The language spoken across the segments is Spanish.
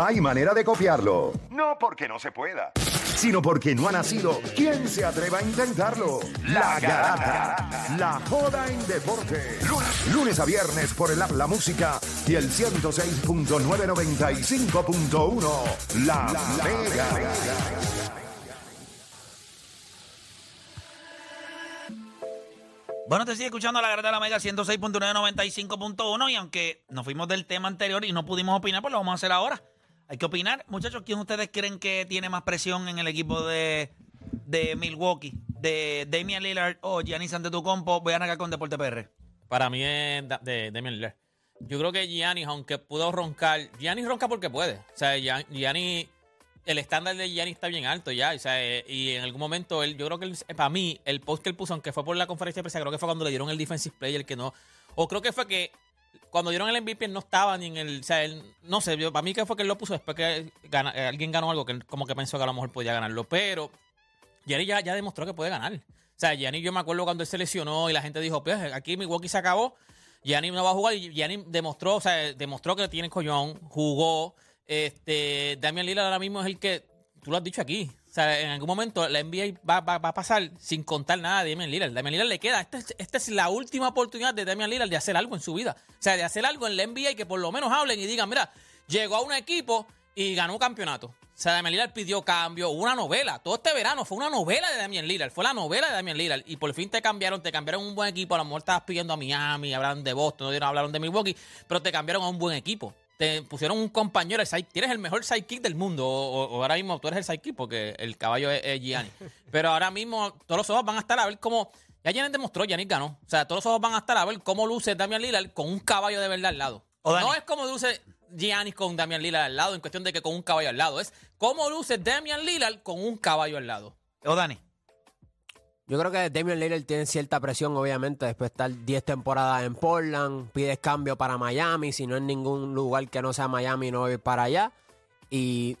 Hay manera de copiarlo. No porque no se pueda, sino porque no ha nacido. ¿Quién se atreva a intentarlo? La Garata. La joda en deporte. Lunes, lunes a viernes por el app La Música y el 106.995.1. La, Mega. Bueno, te sigue escuchando la Garata de la Mega 106.995.1 y aunque nos fuimos del tema anterior y no pudimos opinar, pues lo vamos a hacer ahora. Hay que opinar. Muchachos, ¿quién ustedes creen que tiene más presión en el equipo de, de Milwaukee? ¿De Damian Lillard o Giannis Antetokounmpo? Voy a arrancar con Deporte PR. Para mí es de Damian Lillard. Yo creo que Giannis, aunque pudo roncar, Giannis ronca porque puede. O sea, Gian- Giannis, el estándar de Giannis está bien alto ya. O sea, eh, y en algún momento él, yo creo que él- para mí, el post que él puso, aunque fue por la conferencia de prensa, creo que fue cuando le dieron el defensive player que no. O creo que fue que cuando dieron el MVP él no estaba ni en el. O sea, él, no sé, para mí que fue que él lo puso después que eh, alguien ganó algo que él como que pensó que a lo mejor podía ganarlo. Pero ya, ya demostró que puede ganar. O sea, Gianni, yo me acuerdo cuando él se lesionó y la gente dijo, pues aquí Milwaukee se acabó, Gianni no va a jugar. Y Gianni demostró, o sea, demostró que tiene collón, jugó. Este, Damian Lillard ahora mismo es el que, tú lo has dicho aquí. O sea, en algún momento la NBA va, va- a pasar sin contar nada de Damian Lillard. Damian Lillard le queda, esta es, es la última oportunidad de Damian Lillard de hacer algo en su vida. O sea, de hacer algo en la NBA que por lo menos hablen y digan, mira, llegó a un equipo y ganó un campeonato. O sea, Damian Lillard pidió cambio, una novela. Todo este verano fue una novela de Damian Lillard. Fue la novela de Damian Lillard. Y por fin te cambiaron, te cambiaron un buen equipo. A lo mejor estabas pidiendo a Miami, hablaron de Boston, no hablaron de Milwaukee, pero te cambiaron a un buen equipo. Te pusieron un compañero, el side- tienes el mejor sidekick del mundo. O, ahora mismo tú eres el sidekick porque el caballo es, es Gianni. Pero ahora mismo todos los ojos van a estar a ver cómo. Ya Giannis demostró, Giannis ganó. O sea, todos los ojos van a estar a ver cómo luce Damian Lillard con un caballo de verdad al lado. O. No es como luce Giannis con Damian Lillard al lado, en cuestión de que con un caballo al lado. Es cómo luce Damian Lillard con un caballo al lado. O Dani. Yo creo que Damian Lillard tiene cierta presión, obviamente, después de estar 10 temporadas en Portland, pides cambio para Miami, si no en ningún lugar que no sea Miami no ir para allá. Y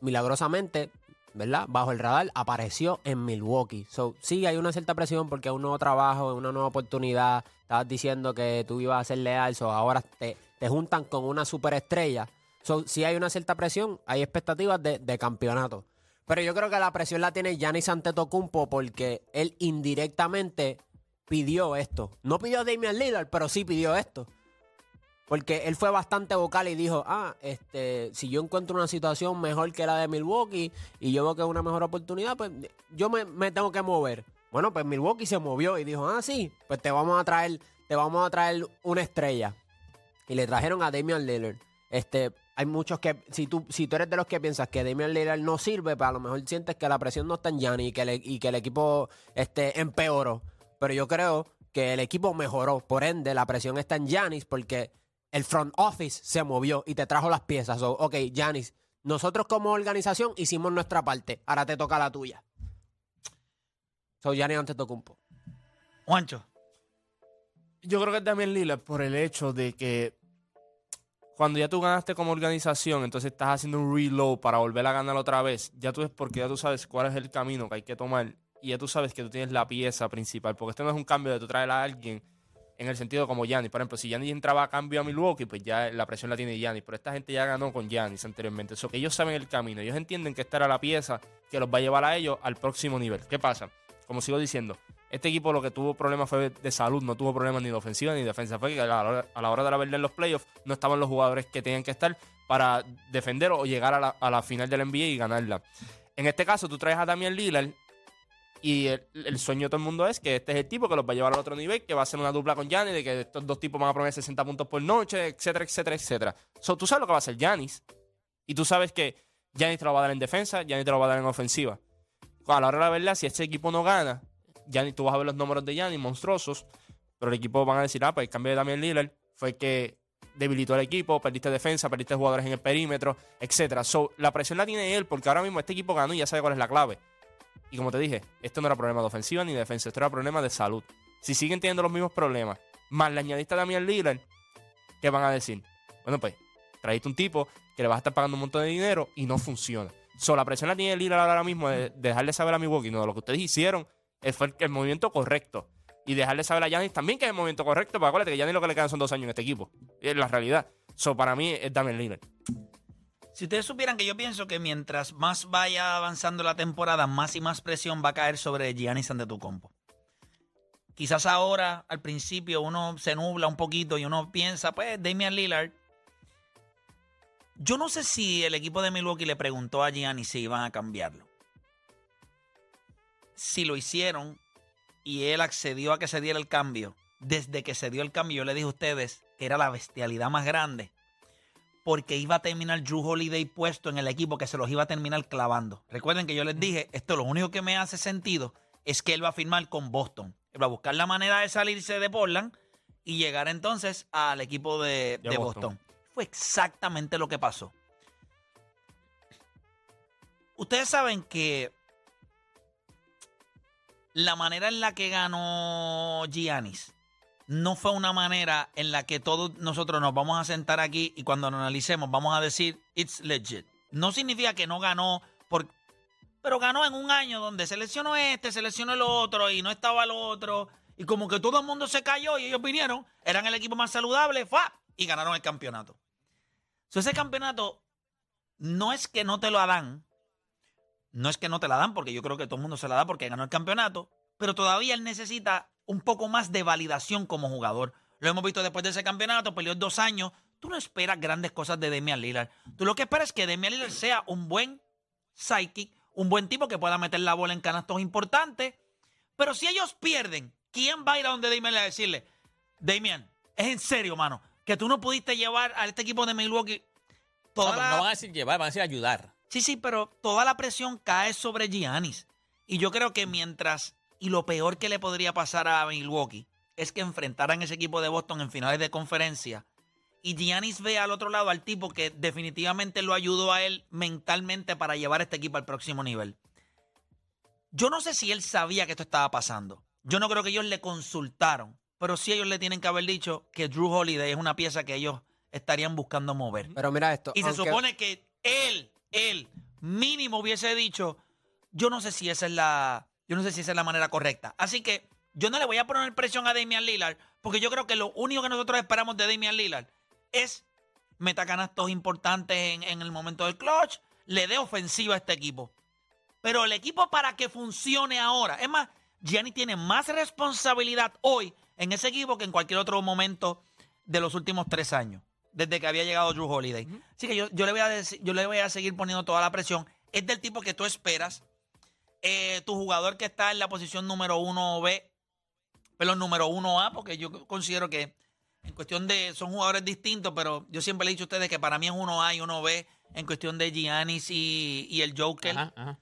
milagrosamente, ¿verdad? Bajo el radar, apareció en Milwaukee. So, sí, hay una cierta presión porque es un nuevo trabajo, es una nueva oportunidad. Estabas diciendo que tú ibas a ser leal, so ahora te, te juntan con una superestrella. So, sí hay una cierta presión, hay expectativas de, de campeonato. Pero yo creo que la presión la tiene Giannis Antetokounmpo porque él indirectamente pidió esto. No pidió a Damian Lillard, pero sí pidió esto. Porque él fue bastante vocal y dijo, ah, este, si yo encuentro una situación mejor que la de Milwaukee y yo veo que es una mejor oportunidad, pues yo me, me tengo que mover. Bueno, pues Milwaukee se movió y dijo, ah, sí, pues te vamos a traer, te vamos a traer una estrella. Y le trajeron a Damian Lillard. Este, hay muchos que, si tú, si tú eres de los que piensas que Damian Lillard no sirve, pues a lo mejor sientes que la presión no está en Gianni y que, el- y que el equipo este, empeoró. Pero yo creo que el equipo mejoró. Por ende, la presión está en Giannis porque el front office se movió y te trajo las piezas. So, ok, Giannis, nosotros como organización hicimos nuestra parte. Ahora te toca la tuya. So, Giannis Antetokounmpo. Juancho. Yo creo que es Damian Lillard por el hecho de que cuando ya tú ganaste como organización, entonces estás haciendo un reload para volver a ganar otra vez. Ya tú es porque ya tú sabes cuál es el camino que hay que tomar y ya tú sabes que tú tienes la pieza principal. Porque esto no es un cambio de tú traer a alguien en el sentido como Giannis. Por ejemplo, si Giannis entraba a cambio a Milwaukee, pues ya la presión la tiene Giannis. Pero esta gente ya ganó con Giannis anteriormente. Eso que ellos saben el camino. Ellos entienden que esta era la pieza que los va a llevar a ellos al próximo nivel. ¿Qué pasa? Como sigo diciendo, este equipo lo que tuvo problemas fue de salud, no tuvo problemas ni de ofensiva ni de defensa. Fue que a la hora, de la verdad en los playoffs no estaban los jugadores que tenían que estar para defender o llegar a la, final del NBA y ganarla. En este caso, tú traes a Damian Lillard y el, sueño de todo el mundo es que este es el tipo que los va a llevar al otro nivel, que va a ser una dupla con Giannis, de que estos dos tipos van a poner 60 puntos por noche, etcétera, etcétera, etcétera. Tú sabes lo que va a hacer Giannis y tú sabes que Giannis te lo va a dar en defensa, Giannis te lo va a dar en ofensiva. A la hora de la verdad, si este equipo no gana, Giannis, tú vas a ver los números de Giannis monstruosos, pero el equipo van a decir, ah, pues el cambio de Damian Lillard fue que debilitó el equipo, perdiste defensa, perdiste jugadores en el perímetro, etcétera. So, la presión la tiene él porque ahora mismo este equipo ganó y ya sabe cuál es la clave. Y como te dije, esto no era problema de ofensiva ni de defensa, esto era problema de salud. Si siguen teniendo los mismos problemas, más le añadiste a Damian Lillard, ¿qué van a decir? Bueno, pues, traíste un tipo que le vas a estar pagando un montón de dinero y no funciona. So, la presión la tiene Lillard ahora mismo de, de dejarle saber a Milwaukee, no, lo que ustedes hicieron fue el, movimiento correcto. Y dejarle saber a Giannis también que es el movimiento correcto, porque acuérdate que Giannis lo que le quedan son dos años en este equipo. Es la realidad. So, para mí es Damian Lillard. Si ustedes supieran que yo pienso que mientras más vaya avanzando la temporada, más y más presión va a caer sobre Giannis Antetokounmpo. Quizás ahora, al principio, uno se nubla un poquito y uno piensa, pues, Damian Lillard. Yo no sé si el equipo de Milwaukee le preguntó a Giannis si iban a cambiarlo. Si lo hicieron y él accedió a que se diera el cambio, desde que se dio el cambio, yo le dije a ustedes que era la bestialidad más grande porque iba a terminar Drew Holiday puesto en el equipo que se los iba a terminar clavando. Recuerden que yo les dije, esto lo único que me hace sentido es que él va a firmar con Boston. Él va a buscar la manera de salirse de Portland y llegar entonces al equipo de, De de Boston. Boston. Fue exactamente lo que pasó. Ustedes saben que la manera en la que ganó Giannis no fue una manera en la que todos nosotros nos vamos a sentar aquí y cuando lo analicemos vamos a decir it's legit. No significa que no ganó por pero ganó en un año donde seleccionó este, seleccionó el otro y no estaba el otro y como que todo el mundo se cayó y ellos vinieron, eran el equipo más saludable, ¡fua! y ganaron el campeonato. So, ese campeonato no es que no te lo dan, no es que no te la dan, porque yo creo que todo el mundo se la da porque ganó el campeonato, pero todavía él necesita un poco más de validación como jugador. Lo hemos visto después de ese campeonato, peleó dos años. Tú no esperas grandes cosas de Damian Lillard. Tú lo que esperas es que Damian Lillard sea un buen psychic, un buen tipo que pueda meter la bola en canastos importantes. Pero si ellos pierden, ¿quién va a ir a donde Damian Lillard a decirle, Damian, es en serio, mano, que tú no pudiste llevar a este equipo de Milwaukee toda No, la- no van a decir llevar, van a decir ayudar. Sí, sí, pero toda la presión cae sobre Giannis. Y yo creo que mientras, y lo peor que le podría pasar a Milwaukee, es que enfrentaran ese equipo de Boston en finales de conferencia y Giannis ve al otro lado al tipo que definitivamente lo ayudó a él mentalmente para llevar este equipo al próximo nivel. Yo no sé si él sabía que esto estaba pasando. Yo no creo que ellos le consultaron, pero sí ellos le tienen que haber dicho que Drew Holiday es una pieza que ellos estarían buscando mover. Pero mira esto. Y se aunque- supone que él, él, mínimo hubiese dicho, yo no sé si esa es la, yo no sé si esa es la manera correcta. Así que yo no le voy a poner presión a Damian Lillard, porque yo creo que lo único que nosotros esperamos de Damian Lillard es meta canastos importantes en, en el momento del clutch, le dé ofensiva a este equipo. Pero el equipo para que funcione ahora, es más, Gianni tiene más responsabilidad hoy en ese equipo que en cualquier otro momento de los últimos tres años, desde que había llegado Drew Holiday. Así que yo, yo le voy a decir- yo le voy a seguir poniendo toda la presión. Es del tipo que tú esperas. Eh, tu jugador que está en la posición número uno B, pero número uno A, porque yo considero que en cuestión de, son jugadores distintos, pero yo siempre le he dicho a ustedes que para mí es uno A y uno B en cuestión de Giannis y, y el Joker Ajá, ajá.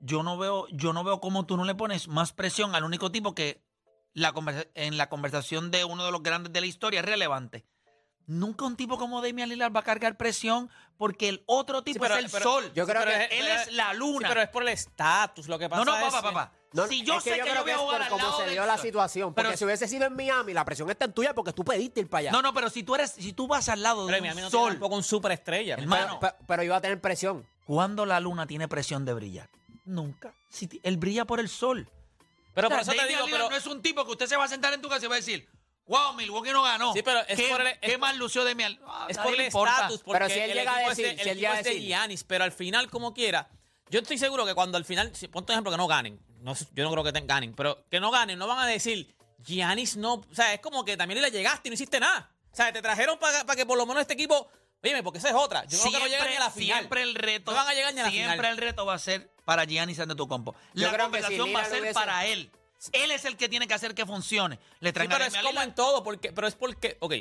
yo no veo, yo no veo cómo tú no le pones más presión al único tipo que la conversa- en la conversación de uno de los grandes de la historia es relevante. Nunca un tipo como Damian Lillard va a cargar presión porque el otro tipo pero- es el pero- sol. yo creo que- es- él pero- es la luna. Sí, pero es por el estatus. Lo que pasa no, no, papá, papá. No, si yo es sé que, yo voy a jugar al lado se del dio la sol. situación. Porque Pero- si hubiese sido en Miami, la presión está en tuya porque tú pediste ir para allá. No, no, pero si tú eres, si tú vas al lado de Pero un Miami no sol, tampoco un superestrella. Hermano, pero, pero- pero iba a tener presión. ¿cuándo la luna tiene presión de brillar? Nunca. Si él brilla por el sol. Pero O sea, por eso te digo, Lillard pero, no es un tipo que usted se va a sentar en tu casa y va a decir, wow, Milwaukee no ganó. Sí, pero es ¿Qué, por el- qué es- mal lució de mi es nadie por el estatus. Porque Pero si él el llega a equipo es decir- de- si el él llega a equipo es de decir- Giannis, pero al final, como quiera, yo estoy seguro que cuando al final, si, ponte un ejemplo que no ganen, no, yo no creo que te- ganen, pero que no ganen, no van a decir, Giannis no, o sea, es como que también le llegaste y no hiciste nada. O sea, te trajeron para que por lo menos este equipo, oye, porque esa es otra. Yo creo que no llegan ni a la final. Siempre el reto, No van a llegar ni a la siempre final. el reto va a ser para Giannis Antetokounmpo. Yo La creo que si conversación va a ser hubiese- para él. Él es el que tiene que hacer que funcione. Le Sí, traen a pero es como en todo, porque, pero es porque, ok,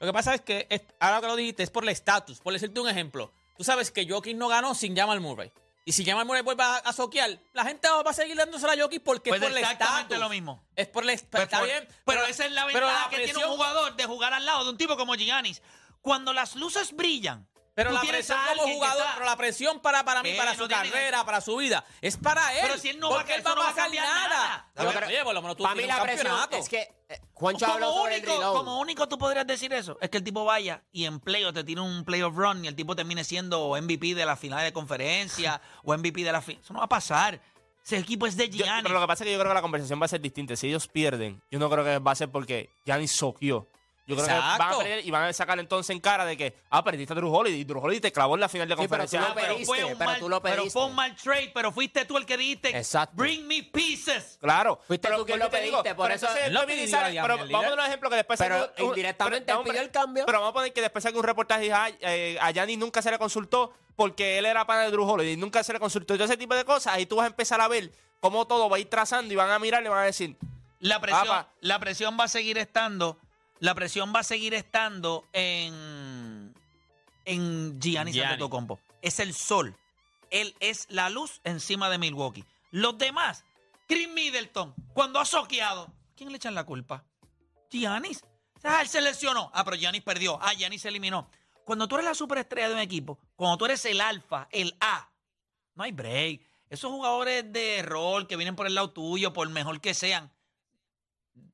lo que pasa es que, es- ahora que lo dijiste, es por el estatus. Por decirte un ejemplo, tú sabes que Jokic no ganó sin Jamal Murray. Y si Jamal Murray vuelve a, a soquear, la gente va a seguir dándosela a Jokic porque Pues es por el exactamente estatus. lo mismo. Es por el estatus. Pues está por- bien. Pero, esa es la pero ventaja que tiene un jugador de jugar al lado de un tipo como Giannis. Cuando las luces brillan, Pero la presión como jugador, está- pero la presión para, para mí, para No su tiene- carrera, para su vida, es para él. Pero si él no va a- porque él va no va a pasar cambiar nada. nada. Oye, por lo menos tú Para mí la presión es que eh, Juancho habló Como sobre el único, como único tú podrías decir eso. Es que el tipo vaya y en playoff te tire un playoff run y el tipo termine siendo MVP de la final de conferencia o MVP de la final. Eso no va a pasar. Ese equipo es de Yo- Giannis. pero lo que pasa es que yo creo que la conversación va a ser distinta. Si ellos pierden, yo no creo que va a ser porque Giannis soqueó. Yo creo que van a perder y van a sacar entonces en cara de que, ah, perdiste a Drew Holiday y Drew Holiday te clavó en la final de Sí, pero conferencia. tú lo pero pediste, fue un pero mal, tú lo pero fue un mal trade, pero fuiste tú el que dijiste. Exacto. Bring me pieces. Claro. Fuiste tú quien lo digo, pediste, por pero eso- entonces lo pidió Pero vamos a poner un ejemplo que después Pero un- indirectamente pero- él pidió el cambio. Pero vamos a poner que después saque un reportaje y diga, "Ay, eh, a Giannis nunca se le consultó porque él era pana de Drew Holiday y nunca se le consultó. Y todo ese tipo de cosas. Ahí tú vas a empezar a ver cómo todo va a ir trazando y van a mirar y van a decir, La presión, la presión va a seguir estando. La presión va a seguir estando en. En Giannis Giannis. Antetokounmpo. Es el sol. Él es la luz encima de Milwaukee. Los demás, Chris Middleton, cuando ha soqueado, ¿quién le echan la culpa? Giannis. Ah, él se lesionó. Ah, pero Giannis perdió. Ah, Giannis se eliminó. Cuando tú eres la superestrella de un equipo, cuando tú eres el alfa, el A, no hay break. Esos jugadores de rol que vienen por el lado tuyo, por mejor que sean,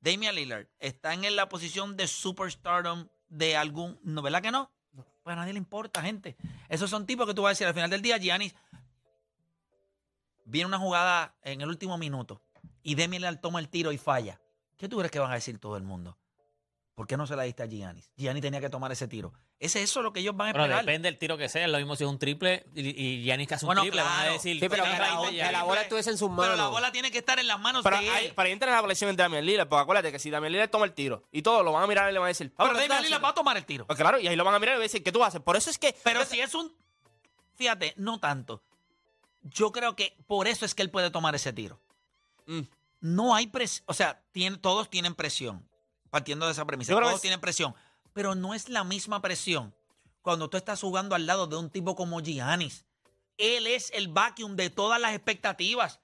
Damian Lillard está en la posición de superstardom de algún. ¿No, ¿Verdad que no? Pues a nadie le importa, gente. Esos son tipos que tú vas a decir al final del día, Giannis. Viene una jugada en el último minuto y Damian Lillard toma el tiro y falla. ¿Qué tú crees que van a decir todo el mundo? ¿Por qué no se la diste a Giannis? Giannis tenía que tomar ese tiro. ¿Es eso lo que ellos van a Bueno, esperar? depende del tiro que sea. Es lo mismo si es un triple y, y Giannis que hace un Bueno, triple. Van a claro. decir, Sí, pero "Tú que no la, bola- Giannis". que la bola estuviese en sus Pero la manos. bola tiene que estar en las manos pero de él. para ahí entra la lesión en Damian Lillard, porque acuérdate que si Damian Lillard toma el tiro y todo lo van a mirar y le van a decir, Pero ¿qué tú Damian Lillard va a tomar el tiro. Pues claro, y ahí lo van a mirar y van a decir, ¿qué tú haces? Por eso es que. Pero si es un. Fíjate, no tanto. Yo creo que por eso es que él puede tomar ese tiro. Mm. No hay presión. O sea, tiene- todos tienen presión. Partiendo de esa premisa. Todos tienen presión. Pero no es la misma presión cuando tú estás jugando al lado de un tipo como Giannis. Él es el vacuum de todas las expectativas.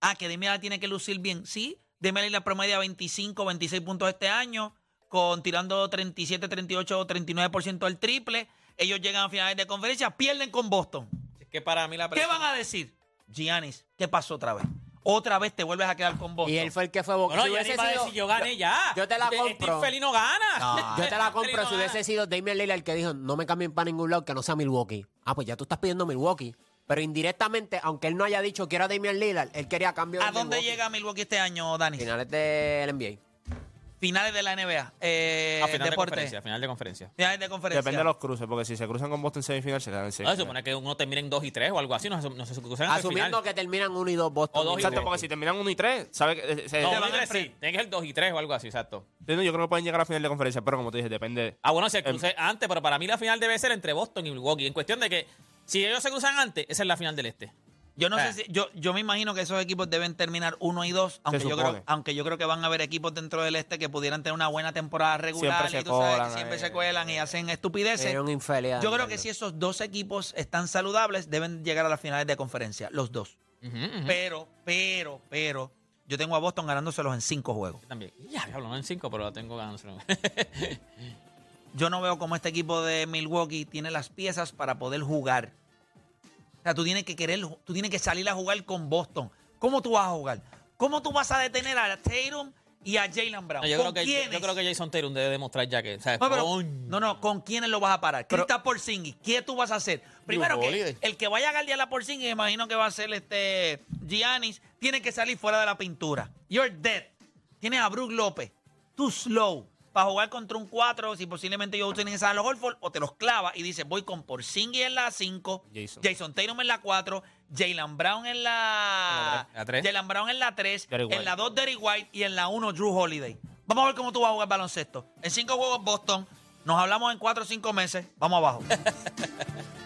Ah, que Demian tiene que lucir bien. Sí, Demian la promedia 25, 26 puntos este año, con tirando 37, 38 o 39% del triple. Ellos llegan a finales de conferencia, pierden con Boston. Es que para mí la ¿Qué van a decir? Giannis, ¿qué pasó otra vez? Otra vez te vuelves a quedar con Boston. Y él fue el que fue bo- Bueno, si Giannis hubiese va a sido- decir, yo gané ya. yo te la compro. Este felino gana. No. Yo te la compro si hubiese sido Damian Lillard el que dijo, no me cambien para ningún lado que no sea Milwaukee. Ah, pues ya tú estás pidiendo Milwaukee. Pero indirectamente, aunque él no haya dicho quiero a Damian Lillard, él quería cambio ¿A dónde Milwaukee. llega Milwaukee este año, Dani? Finales del NBA. Finales de la NBA. Eh, A final de deporte. conferencia, final de conferencia. Finales de conferencia. Depende de los cruces, porque si se cruzan con Boston en semifinal, se quedan en No, se semifinal. supone que uno termina en 2 y 3 o algo así, no, se- no se cruzan el Asumiendo final. que terminan 1 y 2 Boston. O dos y y Exacto, tres. porque si terminan 1 y 3, ¿sabes? que, eh, se- No, uno van a sí. enfrentar. Tiene que ser 2 y 3 o algo así, exacto. yo creo que pueden llegar a final de conferencia, pero como te dije, depende. Ah, bueno, se cruce antes, pero para mí la final debe ser entre Boston y Milwaukee. En cuestión de que si ellos se cruzan antes, esa es la final del este. Yo no Eh. sé si, yo, yo me imagino que esos equipos deben terminar uno y dos, aunque yo, creo, aunque yo creo que van a haber equipos dentro del este que pudieran tener una buena temporada regular Siempre y tú sabes que siempre eh. se cuelan y hacen estupideces. Era un infeliz. Yo creo que si esos dos equipos están saludables, deben llegar a las finales de conferencia, los dos. Pero, pero, pero, yo tengo a Boston ganándoselos en cinco juegos. También. Ya, diablo, no en 5, pero lo tengo ganándoselo. Yo no veo cómo este equipo de Milwaukee tiene las piezas para poder jugar. O sea, tú tienes que querer, tú tienes que salir a jugar con Boston. ¿Cómo tú vas a jugar? ¿Cómo tú vas a detener a Tatum y a Jalen Brown? No, yo, ¿Con creo que, yo, quiénes? yo creo que Jason Tatum debe demostrar ya que. o sea, No, pero- no, no, ¿con quiénes lo vas a parar? Pero- Kristaps Porzingis, ¿qué tú vas a hacer? Primero que Holiday. el que vaya a guardiar a Porzingis, imagino que va a ser este Giannis, tiene que salir fuera de la pintura. You're dead. Tienes a Brook López, too slow, para jugar contra un 4, si posiblemente ellos tienen esa a los Horford, o te los clava y dices, voy con Porzingis en la 5, Jason. Jason Tatum en la 4, Jalen Brown en la... La tres. Jalen Brown en la 3, Derrick White. en la 2 Derrick White y en la 1 Drew Holiday. Vamos a ver cómo tú vas a jugar baloncesto. En 5 juegos Boston, nos hablamos en 4 o 5 meses, vamos abajo.